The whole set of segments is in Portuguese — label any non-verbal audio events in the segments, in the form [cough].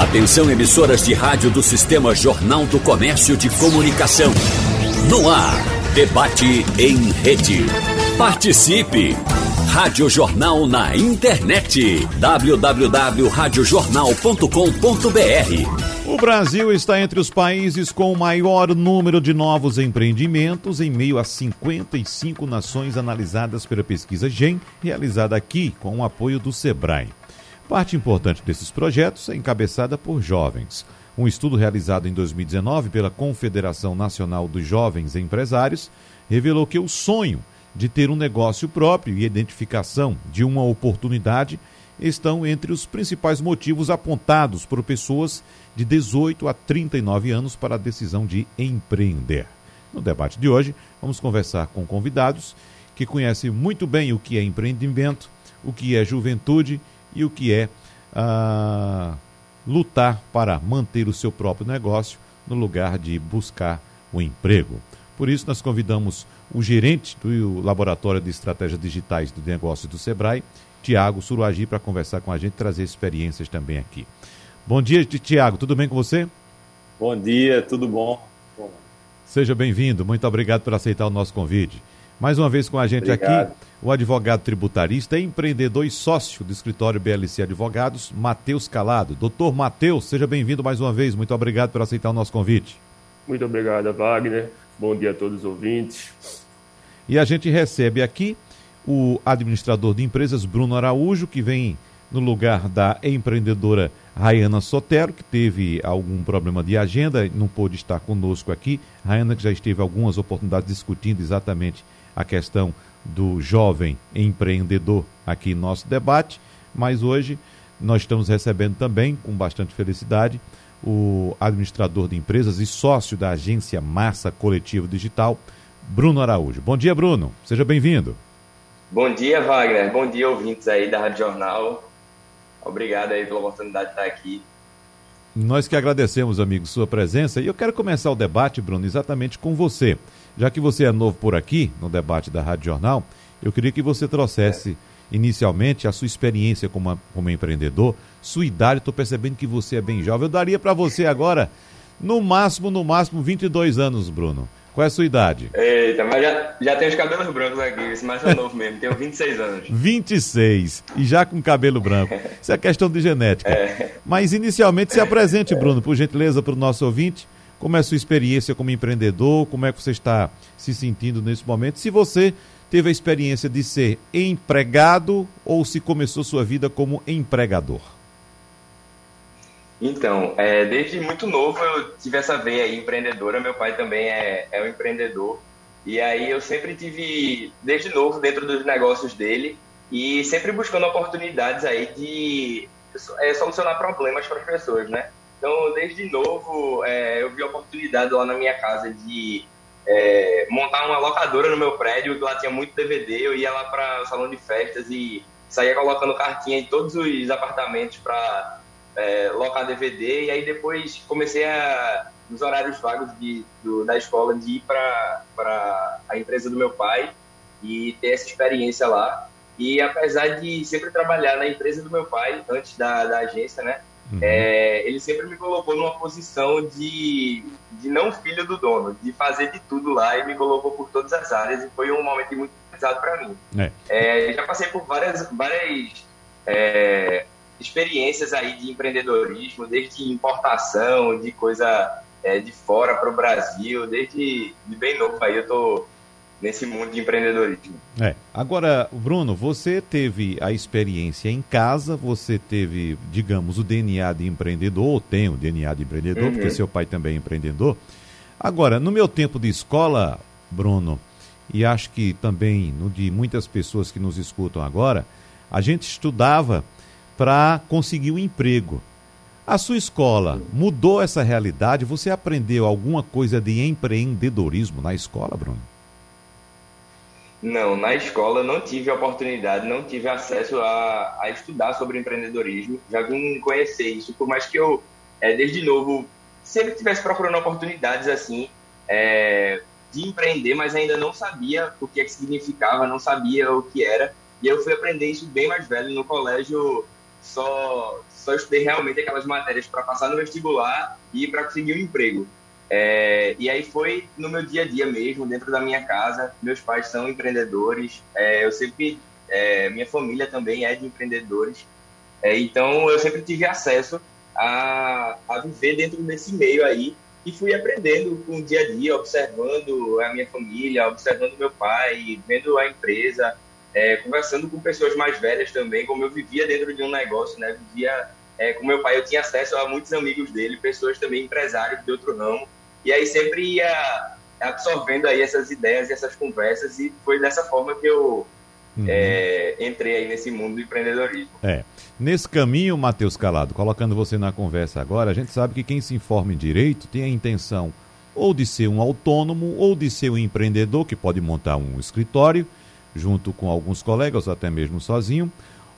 Atenção emissoras de rádio do Sistema Jornal do Comércio de Comunicação. No ar, debate em rede. Participe! Rádio Jornal na internet. www.radiojornal.com.br O Brasil está entre os países com o maior número de novos empreendimentos em meio a 55 nações analisadas pela pesquisa GEM, realizada aqui com o apoio do Sebrae. Parte importante desses projetos é encabeçada por jovens. Um estudo realizado em 2019 pela Confederação Nacional dos Jovens Empresários revelou que o sonho de ter um negócio próprio e identificação de uma oportunidade estão entre os principais motivos apontados por pessoas de 18 a 39 anos para a decisão de empreender. No debate de hoje, vamos conversar com convidados que conhecem muito bem o que é empreendimento, o que é juventude e o que é ah, lutar para manter o seu próprio negócio no lugar de buscar o um emprego. Por isso, nós convidamos o gerente do Laboratório de Estratégias Digitais do Negócio do Sebrae, Tiago Suruagi, para conversar com a gente, trazer experiências também aqui. Bom dia, Tiago, tudo bem com você? Bom dia, tudo bom? Seja bem-vindo, muito obrigado por aceitar o nosso convite. Mais uma vez com a gente obrigado. aqui, o advogado tributarista, empreendedor e sócio do escritório BLC Advogados, Matheus Calado. Doutor Matheus, seja bem-vindo mais uma vez, muito obrigado por aceitar o nosso convite. Muito obrigado, Wagner. Bom dia a todos os ouvintes. E a gente recebe aqui o administrador de empresas, Bruno Araújo, que vem no lugar da empreendedora Rayana Sotero, que teve algum problema de agenda, não pôde estar conosco aqui. Rayana, que já esteve algumas oportunidades discutindo exatamente a questão do jovem empreendedor aqui em nosso debate, mas hoje nós estamos recebendo também, com bastante felicidade, o administrador de empresas e sócio da agência Massa Coletivo Digital, Bruno Araújo. Bom dia, Bruno. Seja bem-vindo. Bom dia, Wagner. Bom dia, ouvintes aí da Rádio Jornal. Obrigado aí pela oportunidade de estar aqui. Nós que agradecemos, amigo, sua presença. E eu quero começar o debate, Bruno, exatamente com você. Já que você é novo por aqui, no debate da Rádio Jornal, eu queria que você trouxesse. Inicialmente a sua experiência como, como empreendedor, sua idade, estou percebendo que você é bem jovem. Eu daria para você agora, no máximo, no máximo, 22 anos, Bruno. Qual é a sua idade? Eita, mas já, já tenho os cabelos brancos aqui, esse mais é novo mesmo, tenho 26 anos. 26, e já com cabelo branco. Isso é questão de genética. É. Mas inicialmente se apresente, Bruno, por gentileza, para o nosso ouvinte. Como é a sua experiência como empreendedor? Como é que você está se sentindo nesse momento? Se você teve a experiência de ser empregado ou se começou sua vida como empregador? Então, é, desde muito novo eu tive essa veia aí empreendedora. Meu pai também é, é um empreendedor. E aí eu sempre tive, desde novo, dentro dos negócios dele e sempre buscando oportunidades aí de é, solucionar problemas para as pessoas, né? Então, desde novo, é, eu vi a oportunidade lá na minha casa de é, montar uma locadora no meu prédio, que lá tinha muito DVD, eu ia lá para o salão de festas e saía colocando cartinha em todos os apartamentos para é, locar DVD, e aí depois comecei a, nos horários vagos de, do, da escola, de ir para a empresa do meu pai e ter essa experiência lá. E apesar de sempre trabalhar na empresa do meu pai, antes da, da agência, né? Uhum. É, ele sempre me colocou numa posição de, de não filho do dono, de fazer de tudo lá e me colocou por todas as áreas e foi um momento muito pesado para mim. É. É, já passei por várias, várias é, experiências aí de empreendedorismo, desde importação, de coisa é, de fora para o Brasil, desde de bem novo aí eu tô nesse mundo de empreendedorismo. É. Agora, Bruno, você teve a experiência em casa, você teve, digamos, o DNA de empreendedor, ou tem o DNA de empreendedor, uhum. porque seu pai também é empreendedor. Agora, no meu tempo de escola, Bruno, e acho que também no de muitas pessoas que nos escutam agora, a gente estudava para conseguir um emprego. A sua escola mudou essa realidade? Você aprendeu alguma coisa de empreendedorismo na escola, Bruno? Não, na escola não tive oportunidade, não tive acesso a, a estudar sobre empreendedorismo. Já vim conhecer isso, por mais que eu, é, desde novo, sempre tivesse procurando oportunidades assim é, de empreender, mas ainda não sabia o que, é que significava, não sabia o que era. E eu fui aprender isso bem mais velho no colégio. só, só estudei realmente aquelas matérias para passar no vestibular e para conseguir um emprego. É, e aí foi no meu dia a dia mesmo, dentro da minha casa. Meus pais são empreendedores. É, eu sempre, é, minha família também é de empreendedores. É, então eu sempre tive acesso a, a viver dentro desse meio aí e fui aprendendo com o dia a dia, observando a minha família, observando meu pai, vendo a empresa, é, conversando com pessoas mais velhas também, como eu vivia dentro de um negócio, né? Vivia é, com meu pai, eu tinha acesso a muitos amigos dele, pessoas também empresários de outro ramo, e aí sempre ia absorvendo aí essas ideias e essas conversas, e foi dessa forma que eu uhum. é, entrei aí nesse mundo do empreendedorismo. É. Nesse caminho, Matheus Calado, colocando você na conversa agora, a gente sabe que quem se informa em direito tem a intenção ou de ser um autônomo ou de ser um empreendedor que pode montar um escritório junto com alguns colegas, até mesmo sozinho,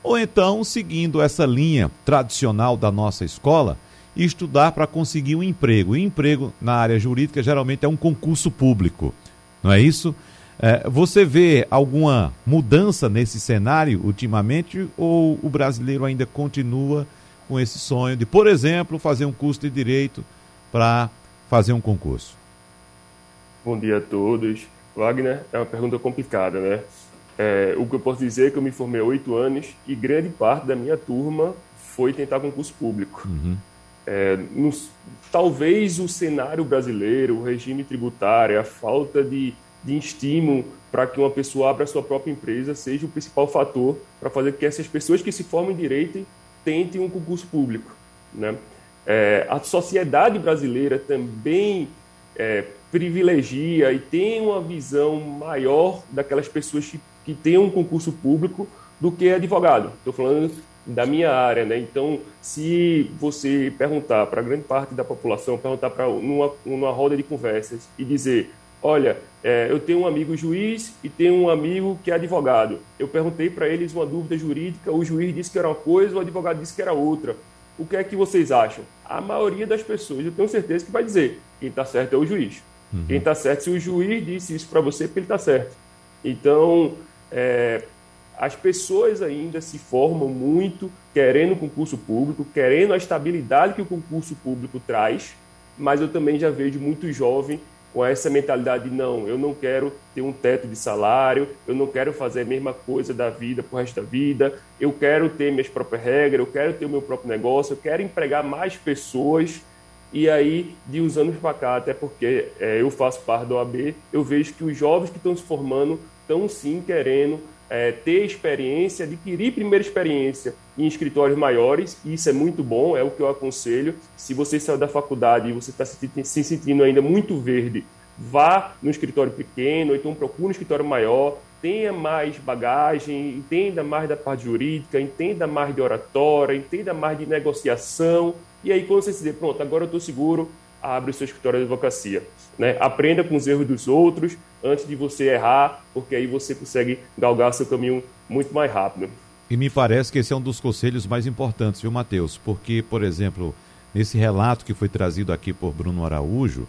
ou então seguindo essa linha tradicional da nossa escola estudar para conseguir um emprego. E emprego na área jurídica geralmente é um concurso público, não é isso? É, você vê alguma mudança nesse cenário ultimamente ou o brasileiro ainda continua com esse sonho de, por exemplo, fazer um curso de direito para fazer um concurso? Bom dia a todos. Wagner, é uma pergunta complicada, né? É, o que eu posso dizer é que eu me formei há oito anos e grande parte da minha turma foi tentar concurso público. Uhum. É, talvez o cenário brasileiro, o regime tributário, a falta de de estímulo para que uma pessoa abra sua própria empresa seja o principal fator para fazer que essas pessoas que se formem em direito tentem um concurso público. Né? É, a sociedade brasileira também é, privilegia e tem uma visão maior daquelas pessoas que, que têm um concurso público do que advogado. Estou falando da minha área, né? Então, se você perguntar para grande parte da população, perguntar para numa, numa roda de conversas e dizer Olha, é, eu tenho um amigo juiz e tenho um amigo que é advogado. Eu perguntei para eles uma dúvida jurídica, o juiz disse que era uma coisa, o advogado disse que era outra. O que é que vocês acham? A maioria das pessoas, eu tenho certeza que vai dizer, quem está certo é o juiz. Uhum. Quem está certo, se o juiz disse isso para você, porque ele está certo. Então, é, as pessoas ainda se formam muito querendo o concurso público, querendo a estabilidade que o concurso público traz, mas eu também já vejo muito jovem com essa mentalidade de não, eu não quero ter um teto de salário, eu não quero fazer a mesma coisa da vida o resto da vida, eu quero ter minhas próprias regras, eu quero ter o meu próprio negócio, eu quero empregar mais pessoas. E aí, de uns anos para cá, até porque é, eu faço parte da OAB, eu vejo que os jovens que estão se formando estão sim querendo é, ter experiência, adquirir primeira experiência em escritórios maiores, e isso é muito bom, é o que eu aconselho. Se você saiu da faculdade e você está se, se sentindo ainda muito verde, vá no escritório pequeno, então procure um escritório maior, tenha mais bagagem, entenda mais da parte jurídica, entenda mais de oratória, entenda mais de negociação, e aí quando você se dizer, pronto, agora eu estou seguro, abre o seu escritório de advocacia. Né? Aprenda com os erros dos outros antes de você errar, porque aí você consegue galgar seu caminho muito mais rápido. E me parece que esse é um dos conselhos mais importantes, viu, Matheus? Porque, por exemplo, nesse relato que foi trazido aqui por Bruno Araújo,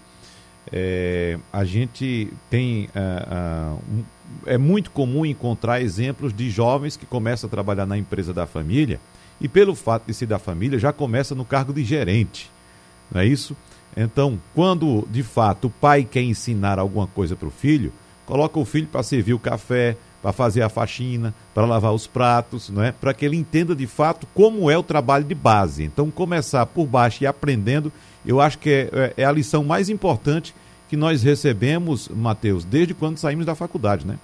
é, a gente tem. Uh, uh, um, é muito comum encontrar exemplos de jovens que começam a trabalhar na empresa da família e, pelo fato de ser da família, já começa no cargo de gerente. Não é isso? Então, quando de fato o pai quer ensinar alguma coisa para o filho, coloca o filho para servir o café, para fazer a faxina, para lavar os pratos, não é? Para que ele entenda de fato como é o trabalho de base. Então, começar por baixo e aprendendo, eu acho que é, é, é a lição mais importante que nós recebemos, Mateus, desde quando saímos da faculdade, né?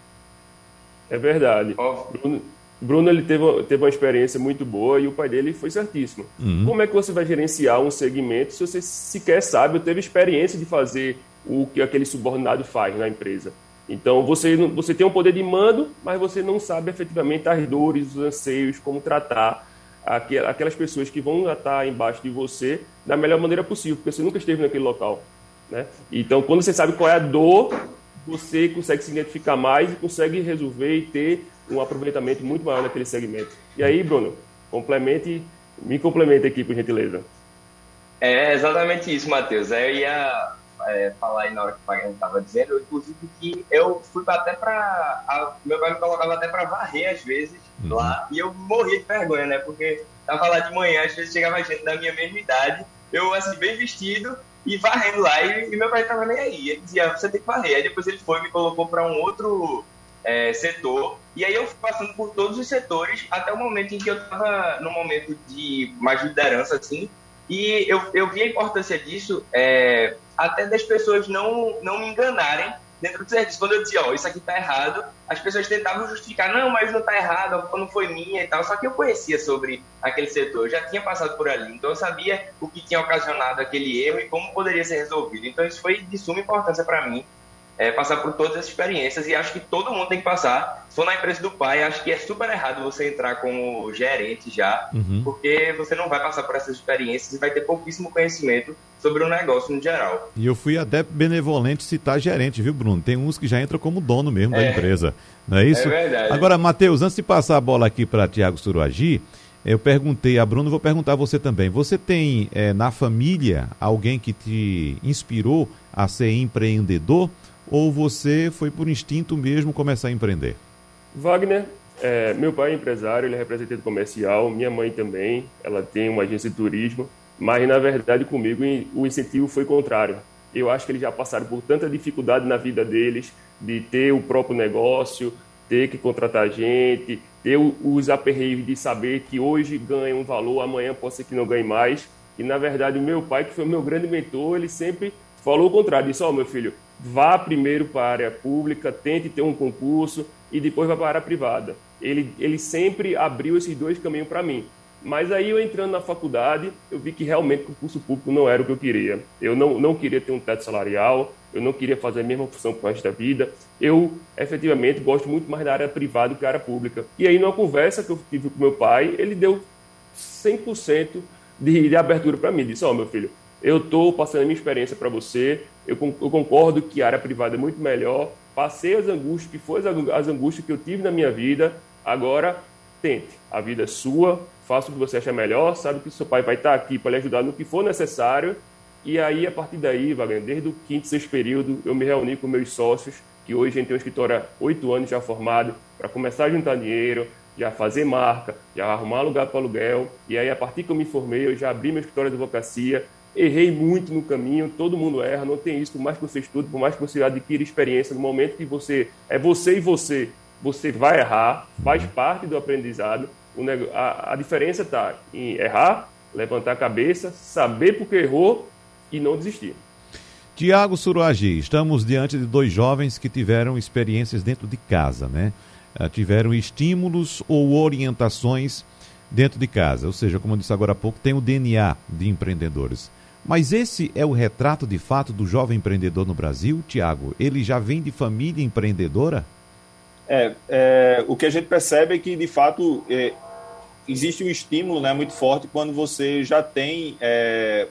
É verdade. Bruno, Bruno ele teve, teve uma experiência muito boa e o pai dele foi certíssimo. Uhum. Como é que você vai gerenciar um segmento se você sequer sabe ou teve experiência de fazer o que aquele subordinado faz na empresa? Então você, você tem um poder de mando, mas você não sabe efetivamente as dores, os anseios, como tratar aquelas pessoas que vão estar embaixo de você da melhor maneira possível, porque você nunca esteve naquele local. Né? Então, quando você sabe qual é a dor, você consegue se identificar mais e consegue resolver e ter um aproveitamento muito maior naquele segmento. E aí, Bruno, complemente, me complemente aqui, por gentileza. É exatamente isso, Matheus. Eu ia é, falar aí na hora que o Wagner estava dizendo, inclusive que eu fui até para. Meu pai me colocava até para varrer às vezes uhum. lá, e eu morria de vergonha, né? Porque tava lá de manhã, às vezes chegava gente da minha mesma idade, eu assim, bem vestido, e varrendo lá, e, e meu pai tava nem aí. Ele dizia, você tem que varrer. Aí depois ele foi e me colocou para um outro é, setor. E aí eu fui passando por todos os setores até o momento em que eu estava no momento de mais liderança, assim. E eu, eu vi a importância disso é, até das pessoas não, não me enganarem dentro do serviço. Quando eu dizia, ó, oh, isso aqui tá errado, as pessoas tentavam justificar, não, mas não tá errado, não foi minha e tal. Só que eu conhecia sobre aquele setor, eu já tinha passado por ali, então eu sabia o que tinha ocasionado aquele erro e como poderia ser resolvido. Então isso foi de suma importância para mim é, passar por todas essas experiências e acho que todo mundo tem que passar. Se for na empresa do pai, acho que é super errado você entrar como gerente já, uhum. porque você não vai passar por essas experiências e vai ter pouquíssimo conhecimento sobre o negócio no geral. E eu fui até benevolente citar gerente, viu, Bruno? Tem uns que já entram como dono mesmo é. da empresa, não é isso? É verdade. Agora, Matheus, antes de passar a bola aqui para Tiago Suruagi, eu perguntei a Bruno, vou perguntar a você também. Você tem é, na família alguém que te inspirou a ser empreendedor? Ou você foi por instinto mesmo começar a empreender? Wagner, é, meu pai é empresário, ele é representante comercial, minha mãe também, ela tem uma agência de turismo, mas na verdade comigo o incentivo foi contrário. Eu acho que eles já passaram por tanta dificuldade na vida deles de ter o próprio negócio, ter que contratar gente, ter os aperreios de saber que hoje ganha um valor, amanhã pode ser que não ganhe mais. E na verdade o meu pai, que foi o meu grande mentor, ele sempre falou o contrário, disse, ó oh, meu filho, vá primeiro para a área pública, tente ter um concurso e depois vá para a área privada. Ele, ele sempre abriu esses dois caminhos para mim. Mas aí eu entrando na faculdade, eu vi que realmente o concurso público não era o que eu queria. Eu não, não queria ter um teto salarial, eu não queria fazer a mesma função para o resto da vida. Eu, efetivamente, gosto muito mais da área privada do que da área pública. E aí, numa conversa que eu tive com meu pai, ele deu 100% de, de abertura para mim. Disse, ó, oh, meu filho, eu estou passando a minha experiência para você, eu, eu, concordo que a área privada é muito melhor, passei as angústias, que foram as angústias que eu tive na minha vida, agora tente, a vida é sua, faça o que você acha melhor, sabe que seu pai vai estar aqui para lhe ajudar no que for necessário, e aí, a partir daí, Wagner, desde o quinto, sexto período, eu me reuni com meus sócios, que hoje a gente tem um escritório há oito anos já formado, para começar a juntar dinheiro, já fazer marca, já arrumar lugar para aluguel. E aí, a partir que eu me formei, eu já abri meu escritório de advocacia, errei muito no caminho, todo mundo erra, não tem isso, por mais que você estude, por mais que você adquira experiência, no momento que você é você e você, você vai errar, faz parte do aprendizado. A, a diferença está em errar, levantar a cabeça, saber porque errou e não desistir. Tiago Suruagi, estamos diante de dois jovens que tiveram experiências dentro de casa, né? Ah, tiveram estímulos ou orientações dentro de casa, ou seja, como eu disse agora há pouco, tem o DNA de empreendedores. Mas esse é o retrato de fato do jovem empreendedor no Brasil, Tiago? Ele já vem de família empreendedora? É, é, o que a gente percebe é que, de fato, é, existe um estímulo né, muito forte quando você já tem é,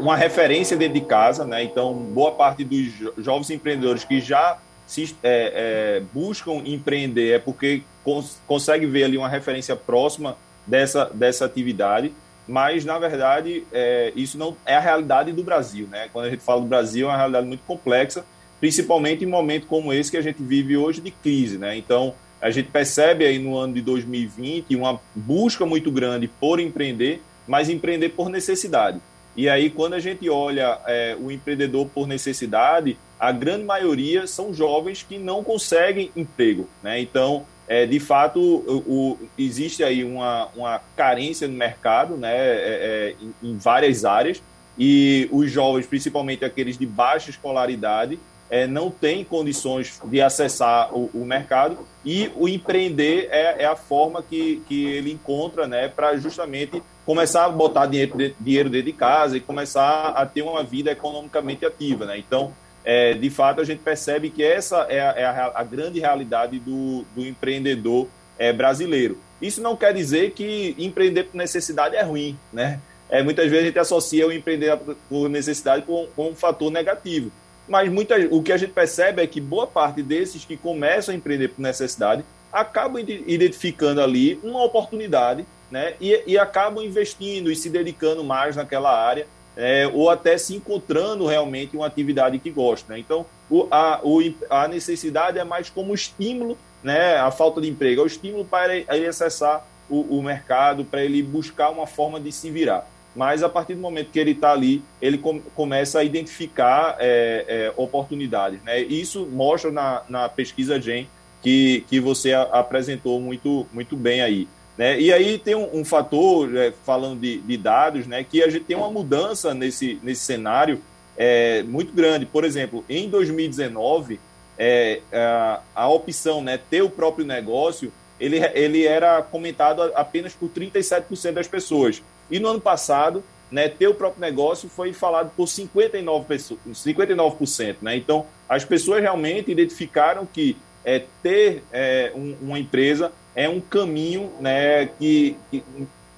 uma referência dentro de casa. Né? Então, boa parte dos jovens empreendedores que já se, é, é, buscam empreender é porque cons consegue ver ali uma referência próxima dessa, dessa atividade mas na verdade é, isso não é a realidade do Brasil, né? Quando a gente fala do Brasil é uma realidade muito complexa, principalmente em momento como esse que a gente vive hoje de crise, né? Então a gente percebe aí no ano de 2020 uma busca muito grande por empreender, mas empreender por necessidade. E aí quando a gente olha é, o empreendedor por necessidade, a grande maioria são jovens que não conseguem emprego, né? Então é, de fato, o, o, existe aí uma, uma carência no mercado, né, é, é, em, em, várias áreas, e os jovens, principalmente aqueles de baixa escolaridade, é, não têm condições de acessar o, o mercado, e o empreender é, é, a forma que, que ele encontra né, para justamente começar a botar dinheiro, dinheiro dentro de casa e começar a ter uma vida economicamente ativa. Né? Então, é, de fato, a gente percebe que essa é a, é a, a grande realidade do, do empreendedor é, brasileiro. Isso não quer dizer que empreender por necessidade é ruim, né? É, muitas vezes a gente associa o empreender por necessidade com, com um fator negativo. Mas muita, o que a gente percebe é que boa parte desses que começam a empreender por necessidade acabam identificando ali uma oportunidade né? e, e acabam investindo e se dedicando mais naquela área é, ou até se encontrando realmente uma atividade que gosta. Né? Então, o, a, o, a necessidade é mais como estímulo, né? a falta de emprego, é o estímulo para ele acessar o, o mercado, para ele buscar uma forma de se virar. Mas a partir do momento que ele está ali, ele com, começa a identificar é, é, oportunidades. Né? Isso mostra na, na pesquisa GEM que, que você a, apresentou muito, muito bem aí. Né? E aí tem um, um fator, é, falando de, de, dados, né, que a gente tem uma mudança nesse, nesse cenário é, muito grande. Por exemplo, em 2019, é, a, a opção né, ter o próprio negócio, ele, ele era comentado apenas por 37% das pessoas. E no ano passado, né, ter o próprio negócio foi falado por 59%. Pessoas, 59% né? Então, as pessoas realmente identificaram que é, ter é, um, uma empresa é um caminho né, que, que,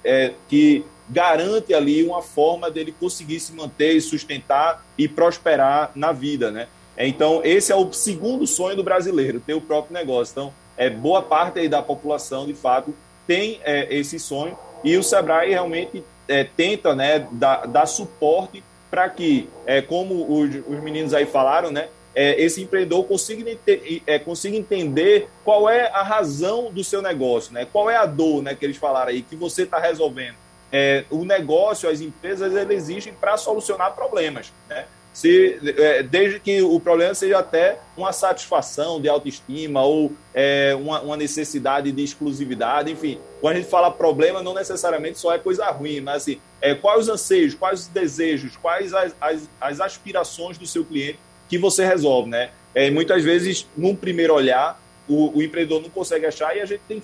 é, que garante ali uma forma dele conseguir se manter, sustentar e prosperar na vida, né? Então, esse é o segundo sonho do brasileiro, ter o próprio negócio. Então, é, boa parte aí da população, de fato, tem é, esse sonho e o Sebrae realmente é, tenta né, dar, dar suporte para que, é, como os, os meninos aí falaram, né, é, esse empreendedor consiga, é, consiga entender qual é a razão do seu negócio, né? qual é a dor né, que eles falaram aí, que você está resolvendo. É, o negócio, as empresas, eles existem para solucionar problemas. Né? Se, é, desde que o problema seja até uma satisfação de autoestima ou é, uma, uma, necessidade de exclusividade, enfim. Quando a gente fala problema, não necessariamente só é coisa ruim, mas assim, é, quais os anseios, quais os desejos, quais as, as, as aspirações do seu cliente que você resolve, né? É, muitas vezes, num primeiro olhar, o, o, empreendedor não consegue achar e a gente tem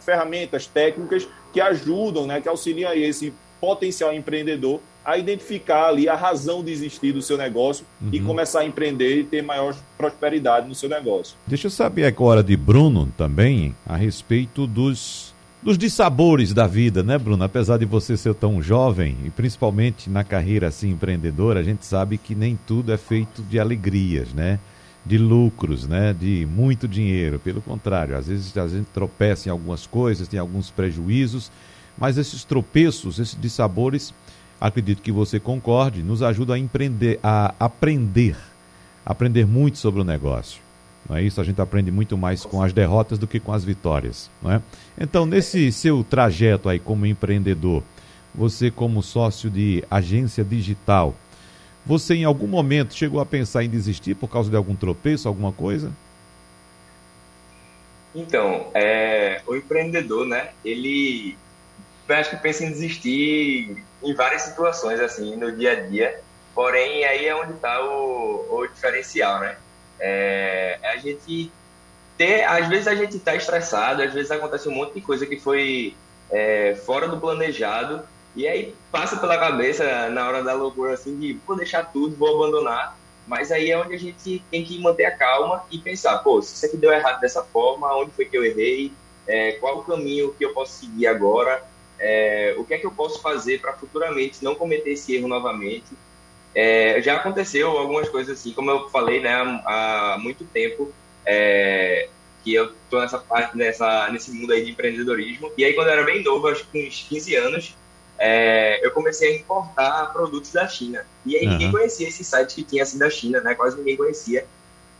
ferramentas técnicas que ajudam, né, que auxiliam esse potencial empreendedor a identificar ali a razão de existir do seu negócio uhum. e começar a empreender e ter maior prosperidade no seu negócio. Deixa eu saber agora de Bruno também a respeito dos dos dissabores da vida, né, Bruno? Apesar de você ser tão jovem e principalmente na carreira assim empreendedora, a gente sabe que nem tudo é feito de alegrias, né? De lucros, né? De muito dinheiro. Pelo contrário, às vezes a gente tropeça em algumas coisas, tem alguns prejuízos, mas esses tropeços, esses dissabores, acredito que você concorde, nos ajudam a empreender, a aprender, aprender muito sobre o negócio. Não é isso? A gente aprende muito mais com as derrotas do que com as vitórias. Não é? Então, nesse seu trajeto aí como empreendedor, você como sócio de agência digital, você em algum momento chegou a pensar em desistir por causa de algum tropeço, alguma coisa? Então, é, o empreendedor, né, ele acho que pensa em desistir em várias situações, assim, no dia a dia, porém aí é onde está o, o diferencial, né? É, a gente ter, às vezes a gente está estressado, às vezes acontece um monte de coisa que foi é, fora do planejado e aí passa pela cabeça na hora da loucura assim de vou deixar tudo, vou abandonar. Mas aí é onde a gente tem que manter a calma e pensar, pô, se isso aqui deu errado dessa forma, onde foi que eu errei? É, qual o caminho que eu posso seguir agora? É, o que é que eu posso fazer para futuramente não cometer esse erro novamente? É, já aconteceu algumas coisas assim, como eu falei, né, há, muito tempo é, que eu tô nessa parte, nessa, nesse mundo aí de empreendedorismo. E aí, quando eu era bem novo, acho que com uns 15 anos, é, eu comecei a importar produtos da China. E aí, uhum. ninguém conhecia esse site que tinha assim da China, né, quase ninguém conhecia.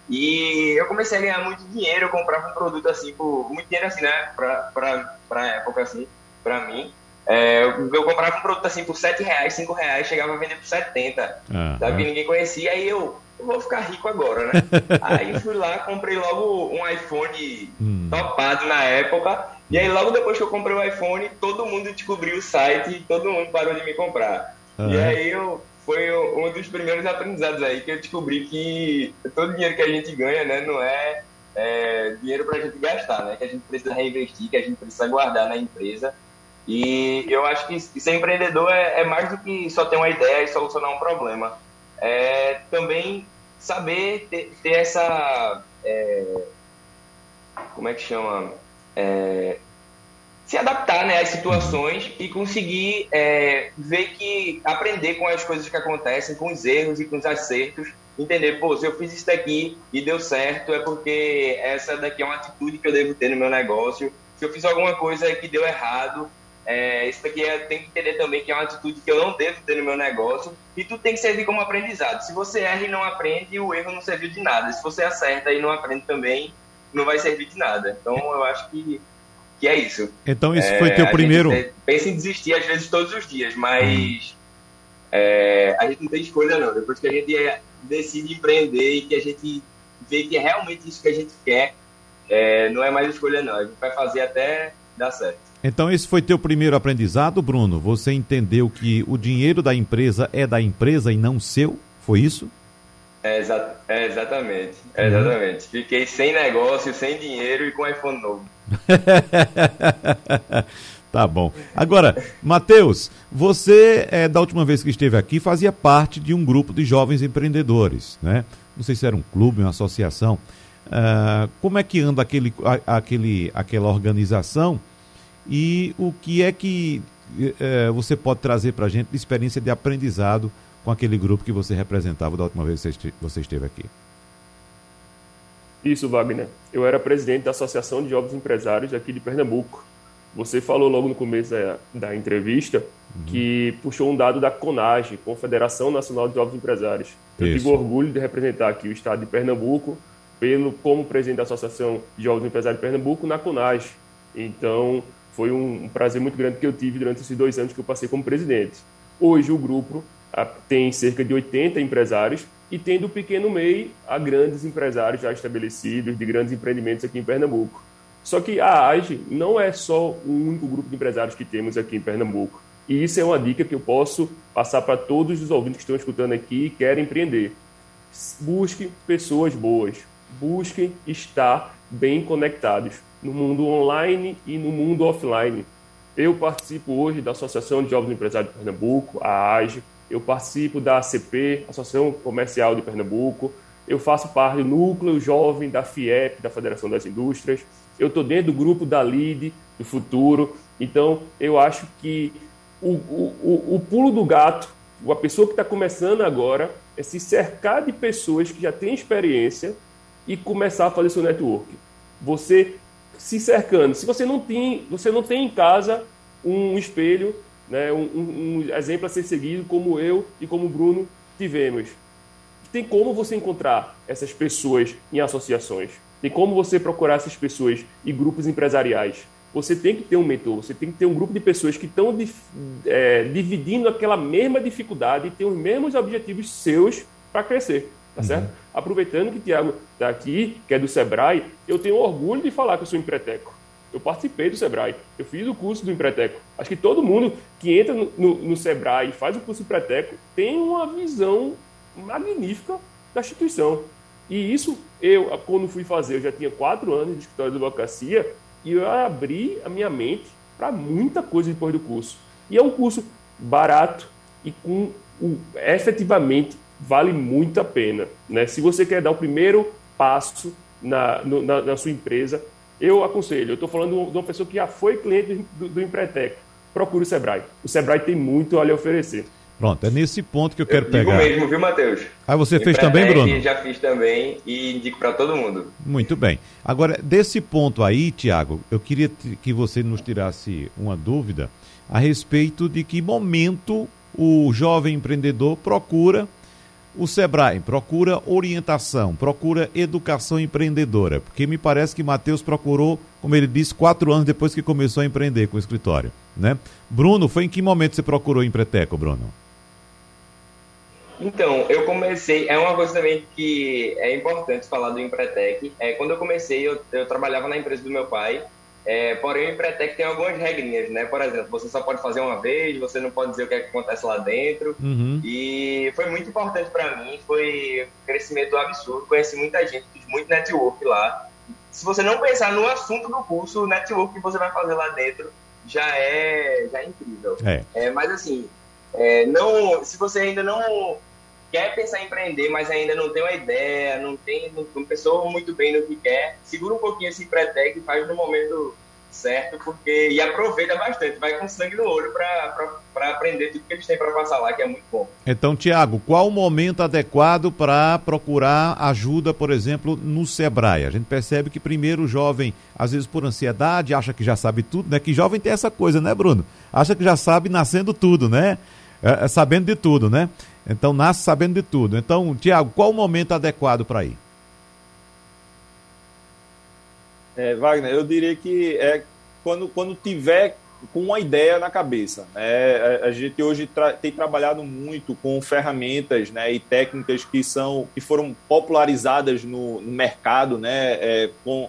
E eu comecei a ganhar muito dinheiro, eu comprava um produto assim, por muito dinheiro assim, né, pra, pra, pra época assim, pra mim. É, eu comprava um produto assim por 7 reais, 5 reais, chegava a vender por 70. Ah, sabe? Ah. Ninguém conhecia, aí eu, eu vou ficar rico agora, né? [laughs] aí fui lá, comprei logo um iPhone hum. topado na época. E aí logo depois que eu comprei o iPhone, todo mundo descobriu o site e todo mundo parou de me comprar. Ah. E aí eu foi um dos primeiros aprendizados aí que eu descobri que todo dinheiro que a gente ganha, né, não é, é dinheiro pra gente gastar, né? Que a gente precisa reinvestir, que a gente precisa guardar na empresa e eu acho que ser empreendedor é, é mais do que só ter uma ideia e solucionar um problema. É também saber ter, ter essa. É, como é que chama? É, se adaptar né, às situações e conseguir é, ver que aprender com as coisas que acontecem, com os erros e com os acertos, entender, pô, se eu fiz isso daqui e deu certo, é porque essa daqui é uma atitude que eu devo ter no meu negócio. Se eu fiz alguma coisa que deu errado, é, isso aqui é, tem que entender também que é uma atitude que eu não devo ter no meu negócio e tu tem que servir como aprendizado. Se você erra e não aprende, o erro não serviu de nada. Se você acerta e não aprende também, não vai servir de nada. Então eu acho que, que é isso. Então esse é, foi teu primeiro. Gente, pensa em desistir às vezes todos os dias, mas é, a gente não tem escolha não. Depois que a gente é, decide empreender e que a gente vê que é realmente isso que a gente quer, é, não é mais escolha não. A gente vai fazer até dar certo. Então esse foi teu primeiro aprendizado, Bruno? Você entendeu que o dinheiro da empresa é da empresa e não seu? Foi isso? É, exa é exatamente, é exatamente. Fiquei sem negócio, sem dinheiro e com iPhone novo. [laughs] tá bom. Agora, Matheus, você, é, da última vez que esteve aqui, fazia parte de um grupo de jovens empreendedores, né? Não sei se era um clube, uma associação. Uh, como é que anda aquele, a, aquele, aquela organização e o que é que uh, você pode trazer para a gente de experiência de aprendizado com aquele grupo que você representava da última vez que você esteve aqui. Isso, Wagner. Eu era presidente da Associação de Jovens Empresários aqui de Pernambuco. Você falou logo no começo da, da entrevista uhum. que puxou um dado da CONAGE, Confederação Nacional de Jovens Empresários. Eu Isso. tive orgulho de representar aqui o estado de Pernambuco pelo como presidente da Associação de Jovens Empresários de Pernambuco na CONAGE. Então, foi um, prazer muito grande que eu tive durante esses dois anos que eu passei como presidente. Hoje, o grupo tem cerca de 80 empresários e tem do pequeno MEI a grandes empresários já estabelecidos, de grandes empreendimentos aqui em Pernambuco. Só que a AGE não é só o único grupo de empresários que temos aqui em Pernambuco. E isso é uma dica que eu posso passar para todos os ouvintes que estão escutando aqui e querem empreender. Busque pessoas boas. Busquem estar bem conectados no mundo online e no mundo offline. Eu participo hoje da Associação de Jovens Empresários de Pernambuco, a AGE, eu participo da ACP, Associação Comercial de Pernambuco, eu faço parte do núcleo jovem da FIEP, da Federação das Indústrias, eu estou dentro do grupo da LIDE, do Futuro, então eu acho que o, o, o pulo do gato, a pessoa que está começando agora, é se cercar de pessoas que já têm experiência e começar a fazer seu network. Você se cercando. Se você não tem, você não tem em casa um espelho né, um, um, exemplo a ser seguido, como eu e como o Bruno tivemos. Tem como você encontrar essas pessoas em associações, tem como você procurar essas pessoas em grupos empresariais. Você tem que ter um mentor, você tem que ter um grupo de pessoas que estão é, dividindo aquela mesma dificuldade e têm os mesmos objetivos seus para crescer, tá uhum. certo? Aproveitando que o Tiago está aqui, que é do Sebrae, eu tenho orgulho de falar que eu sou empreteco. Eu participei do Sebrae, eu fiz o curso do Empreteco. Acho que todo mundo que entra no, no, no Sebrae e faz o curso do Empreteco tem uma visão magnífica da instituição. E isso, eu, quando fui fazer, eu já tinha quatro anos de escritório de advocacia e eu abri a minha mente para muita coisa depois do curso. E é um curso barato e com o, efetivamente vale muito a pena. Né? Se você quer dar o primeiro passo na, no, na, na sua empresa, eu aconselho, eu estou falando de uma pessoa que já foi cliente do, do Empretec, procure o Sebrae. O Sebrae tem muito a lhe oferecer. Pronto, é nesse ponto que eu quero eu pegar. mesmo, viu, Matheus? Ah, você fez também, Bruno? Já fiz também e indico para todo mundo. Muito bem. Agora, desse ponto aí, Tiago, eu queria que você nos tirasse uma dúvida a respeito de que momento o jovem empreendedor procura o Sebrae procura orientação, procura educação empreendedora, porque me parece que Matheus procurou, como ele disse, quatro anos depois que começou a empreender com o escritório. Né? Bruno, foi em que momento você procurou Empreteco, Bruno? Então, eu comecei, é uma coisa também que é importante falar do Empretec. É, quando eu comecei, eu, eu trabalhava na empresa do meu pai, é, porém, o Empretec tem algumas regrinhas, né? Por exemplo, você só pode fazer uma vez, você não pode dizer o que, é que acontece lá dentro. Uhum. E foi muito importante para mim, foi um crescimento absurdo. Conheci muita gente, fiz muito network lá. Se você não pensar no assunto do curso, o network que você vai fazer lá dentro já é, já é incrível. É. é mas assim, é, não, se você ainda não quer pensar em empreender, mas ainda não tem uma ideia, não tem, não, não pensou muito bem no que quer, segura um pouquinho esse pré-tech e faz no momento certo, porque e aproveita bastante, vai com sangue no olho para aprender tudo que eles têm para passar lá, que é muito bom. Então, Tiago, qual o momento adequado para procurar ajuda, por exemplo, no Sebrae? A gente percebe que primeiro o jovem, às vezes por ansiedade, acha que já sabe tudo, né? Que jovem tem essa coisa, né, Bruno? Acha que já sabe nascendo tudo, né? É, é, sabendo de tudo, né? Então nasce sabendo de tudo. Então, Tiago, qual o momento adequado para ir? É, Wagner, eu diria que é quando, quando tiver com uma ideia na cabeça. Né? A, gente hoje tra tem trabalhado muito com ferramentas né, e técnicas que são que foram popularizadas no, no mercado, né, é, com,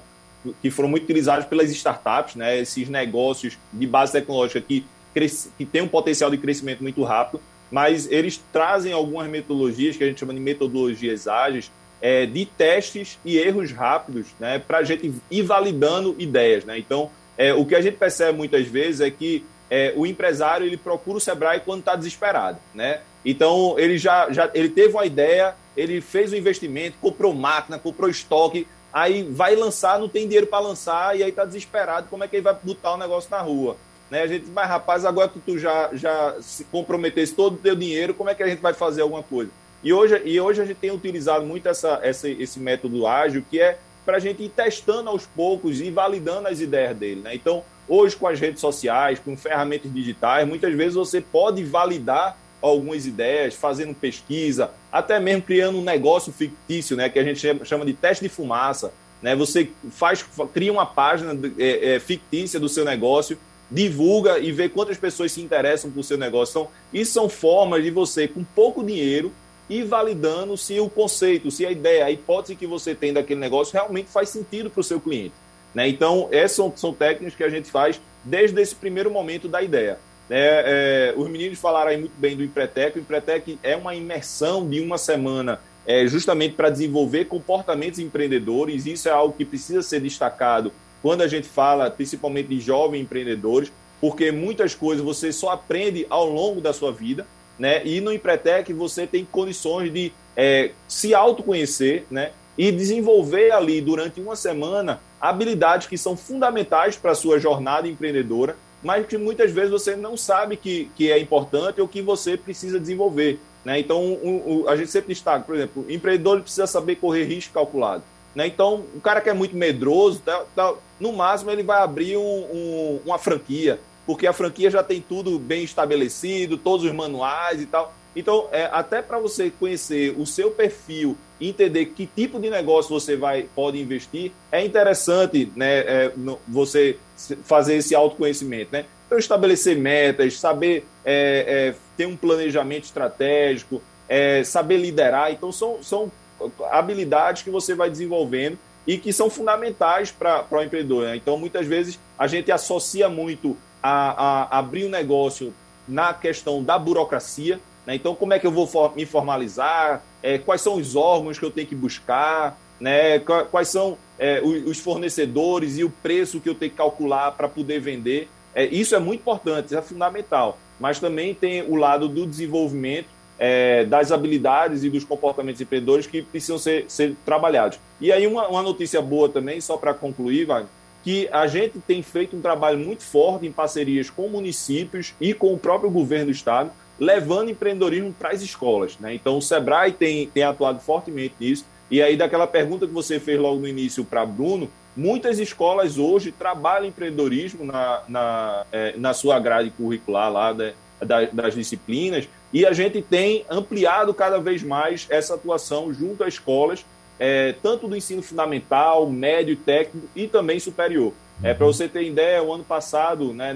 que foram muito utilizadas pelas startups, né, esses negócios de base tecnológica que, que têm um potencial de crescimento muito rápido, mas eles trazem algumas metodologias que a gente chama de metodologias ágeis, é, de testes e erros rápidos, né, para a gente ir validando ideias. Né? Então, é, o que a gente percebe muitas vezes é que é, o empresário ele procura o Sebrae quando está desesperado. Né? Então, ele já, já ele teve uma ideia, ele fez o um investimento, comprou máquina, comprou estoque, aí vai lançar, não tem dinheiro para lançar, e aí está desesperado, como é que ele vai botar o negócio na rua? Né? A gente mas rapaz, agora que tu já, já se comprometesse todo o teu dinheiro, como é que a gente vai fazer alguma coisa? E hoje, e hoje a gente tem utilizado muito essa, essa esse método ágil, que é para a gente ir testando aos poucos e validando as ideias dele. Né? Então, hoje com as redes sociais, com ferramentas digitais, muitas vezes você pode validar algumas ideias, fazendo pesquisa, até mesmo criando um negócio fictício, né, que a gente chama de teste de fumaça. Né? Você faz, cria uma página é, é, fictícia do seu negócio, divulga e vê quantas pessoas se interessam por seu negócio. Então, isso são formas de você, com pouco dinheiro, e validando se o conceito, se a ideia, a hipótese que você tem daquele negócio realmente faz sentido para o seu cliente. Né? Então, essas são, são técnicas que a gente faz desde esse primeiro momento da ideia. É, é, os meninos falaram aí muito bem do Empretec. O Empretec é uma imersão de uma semana é, justamente para desenvolver comportamentos empreendedores. Isso é algo que precisa ser destacado quando a gente fala principalmente de jovens empreendedores, porque muitas coisas você só aprende ao longo da sua vida né? E no Empretec você tem condições de é, se autoconhecer, né? E desenvolver ali durante uma semana habilidades que são fundamentais para a sua jornada empreendedora, mas que muitas vezes você não sabe que, que é importante ou que você precisa desenvolver. Né? Então, um, um, a gente sempre destaca, por exemplo, o empreendedor precisa saber correr risco calculado. Né? Então, o cara que é muito medroso, tá, tá, no máximo ele vai abrir um, uma franquia, porque a franquia já tem tudo bem estabelecido, todos os manuais e tal. Então, é, até para você conhecer o seu perfil e entender que tipo de negócio você vai pode investir, é interessante né, é, no, você fazer esse autoconhecimento. Né? Então, estabelecer metas, saber é, é ter um planejamento estratégico, é, saber liderar. Então, são, são habilidades que você vai desenvolvendo e que são fundamentais para o empreendedor. Né? Então, muitas vezes, a gente associa muito a, a abrir um negócio na questão da burocracia. Né? Então, como é que eu vou for, me formalizar? É, quais são os órgãos que eu tenho que buscar? Né? Quais são é, os fornecedores e o preço que eu tenho que calcular para poder vender? É, isso é muito importante, isso é fundamental. Mas também tem o lado do desenvolvimento é, das habilidades e dos comportamentos empreendedores que precisam ser, ser trabalhados. E aí, uma, uma notícia boa também, só para concluir, Wagner, que a gente tem feito um trabalho muito forte em parcerias com municípios e com o próprio governo do estado, levando empreendedorismo para as escolas. Né? Então, o Sebrae tem, tem atuado fortemente nisso. E aí, daquela pergunta que você fez logo no início para Bruno, muitas escolas hoje trabalham empreendedorismo na, na, é, na sua grade curricular lá da, das disciplinas, e a gente tem ampliado cada vez mais essa atuação junto às escolas é, tanto do ensino fundamental, médio, técnico e também superior. É, Para você ter ideia, o ano passado, né,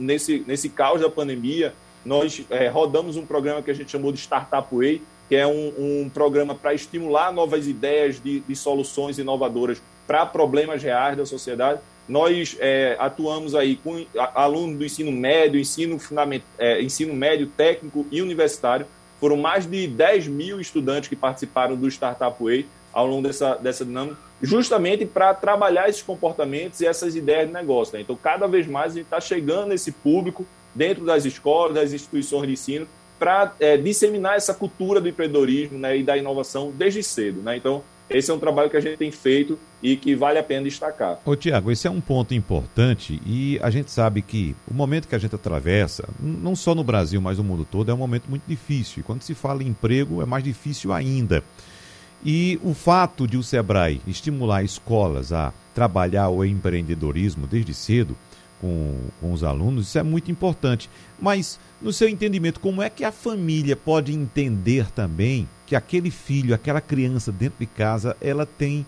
nesse, nesse caos da pandemia, nós é, rodamos um programa que a gente chamou de Startup Way, que é um, um programa para estimular novas ideias de, de soluções inovadoras para problemas reais da sociedade. Nós é, atuamos aí com alunos do ensino médio, ensino, é, ensino médio, técnico e universitário. Foram mais de 10 mil estudantes que participaram do Startup Way ao longo dessa, dessa dinâmica, justamente para trabalhar esses comportamentos e essas ideias de negócio. Né? Então, cada vez mais a gente está chegando nesse público dentro das escolas, das instituições de ensino, para é, disseminar essa cultura do empreendedorismo né, e da inovação desde cedo. Né? Então, esse é um trabalho que a gente tem feito e que vale a pena destacar. Ô Tiago, esse é um ponto importante e a gente sabe que o momento que a gente atravessa, não só no Brasil, mas no mundo todo, é um momento muito difícil. E quando se fala em emprego, é mais difícil ainda. E o fato de o Sebrae estimular escolas a trabalhar o empreendedorismo desde cedo com, com os alunos, isso é muito importante. Mas, no seu entendimento, como é que a família pode entender também que aquele filho, aquela criança dentro de casa, ela tem